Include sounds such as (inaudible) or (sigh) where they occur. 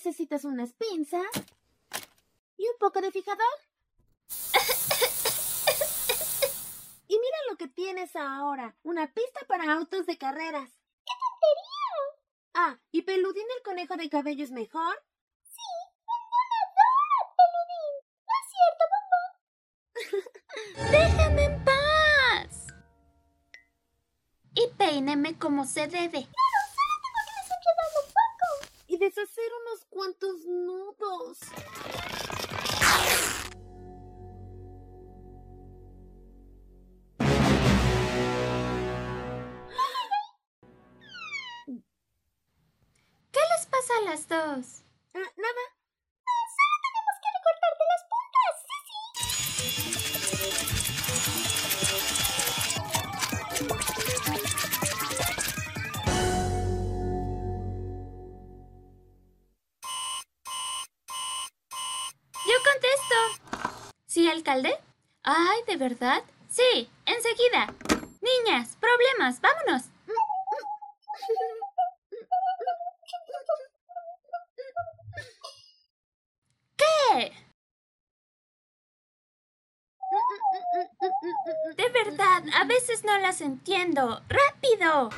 necesitas unas pinzas y un poco de fijador. y mira lo que tienes ahora, una pista para autos de carreras. ¡Qué tontería! Ah, ¿y Peludín el conejo de cabello es mejor? Sí, Bombón adora a Peludín. ¿No es cierto, Bombón? (laughs) ¡Déjame en paz! Y peíneme como se debe. Claro, solo tengo que desenredarlo un poco. Y deshacer unos cuantos nudos. ¿Qué les pasa a las dos? Ah, nada. Solo tenemos que recortarte las puntas, sí, sí. Contesto. ¿Sí, alcalde? Ay, ¿de verdad? Sí, enseguida. Niñas, problemas, vámonos. ¿Qué? De verdad, a veces no las entiendo. ¡Rápido!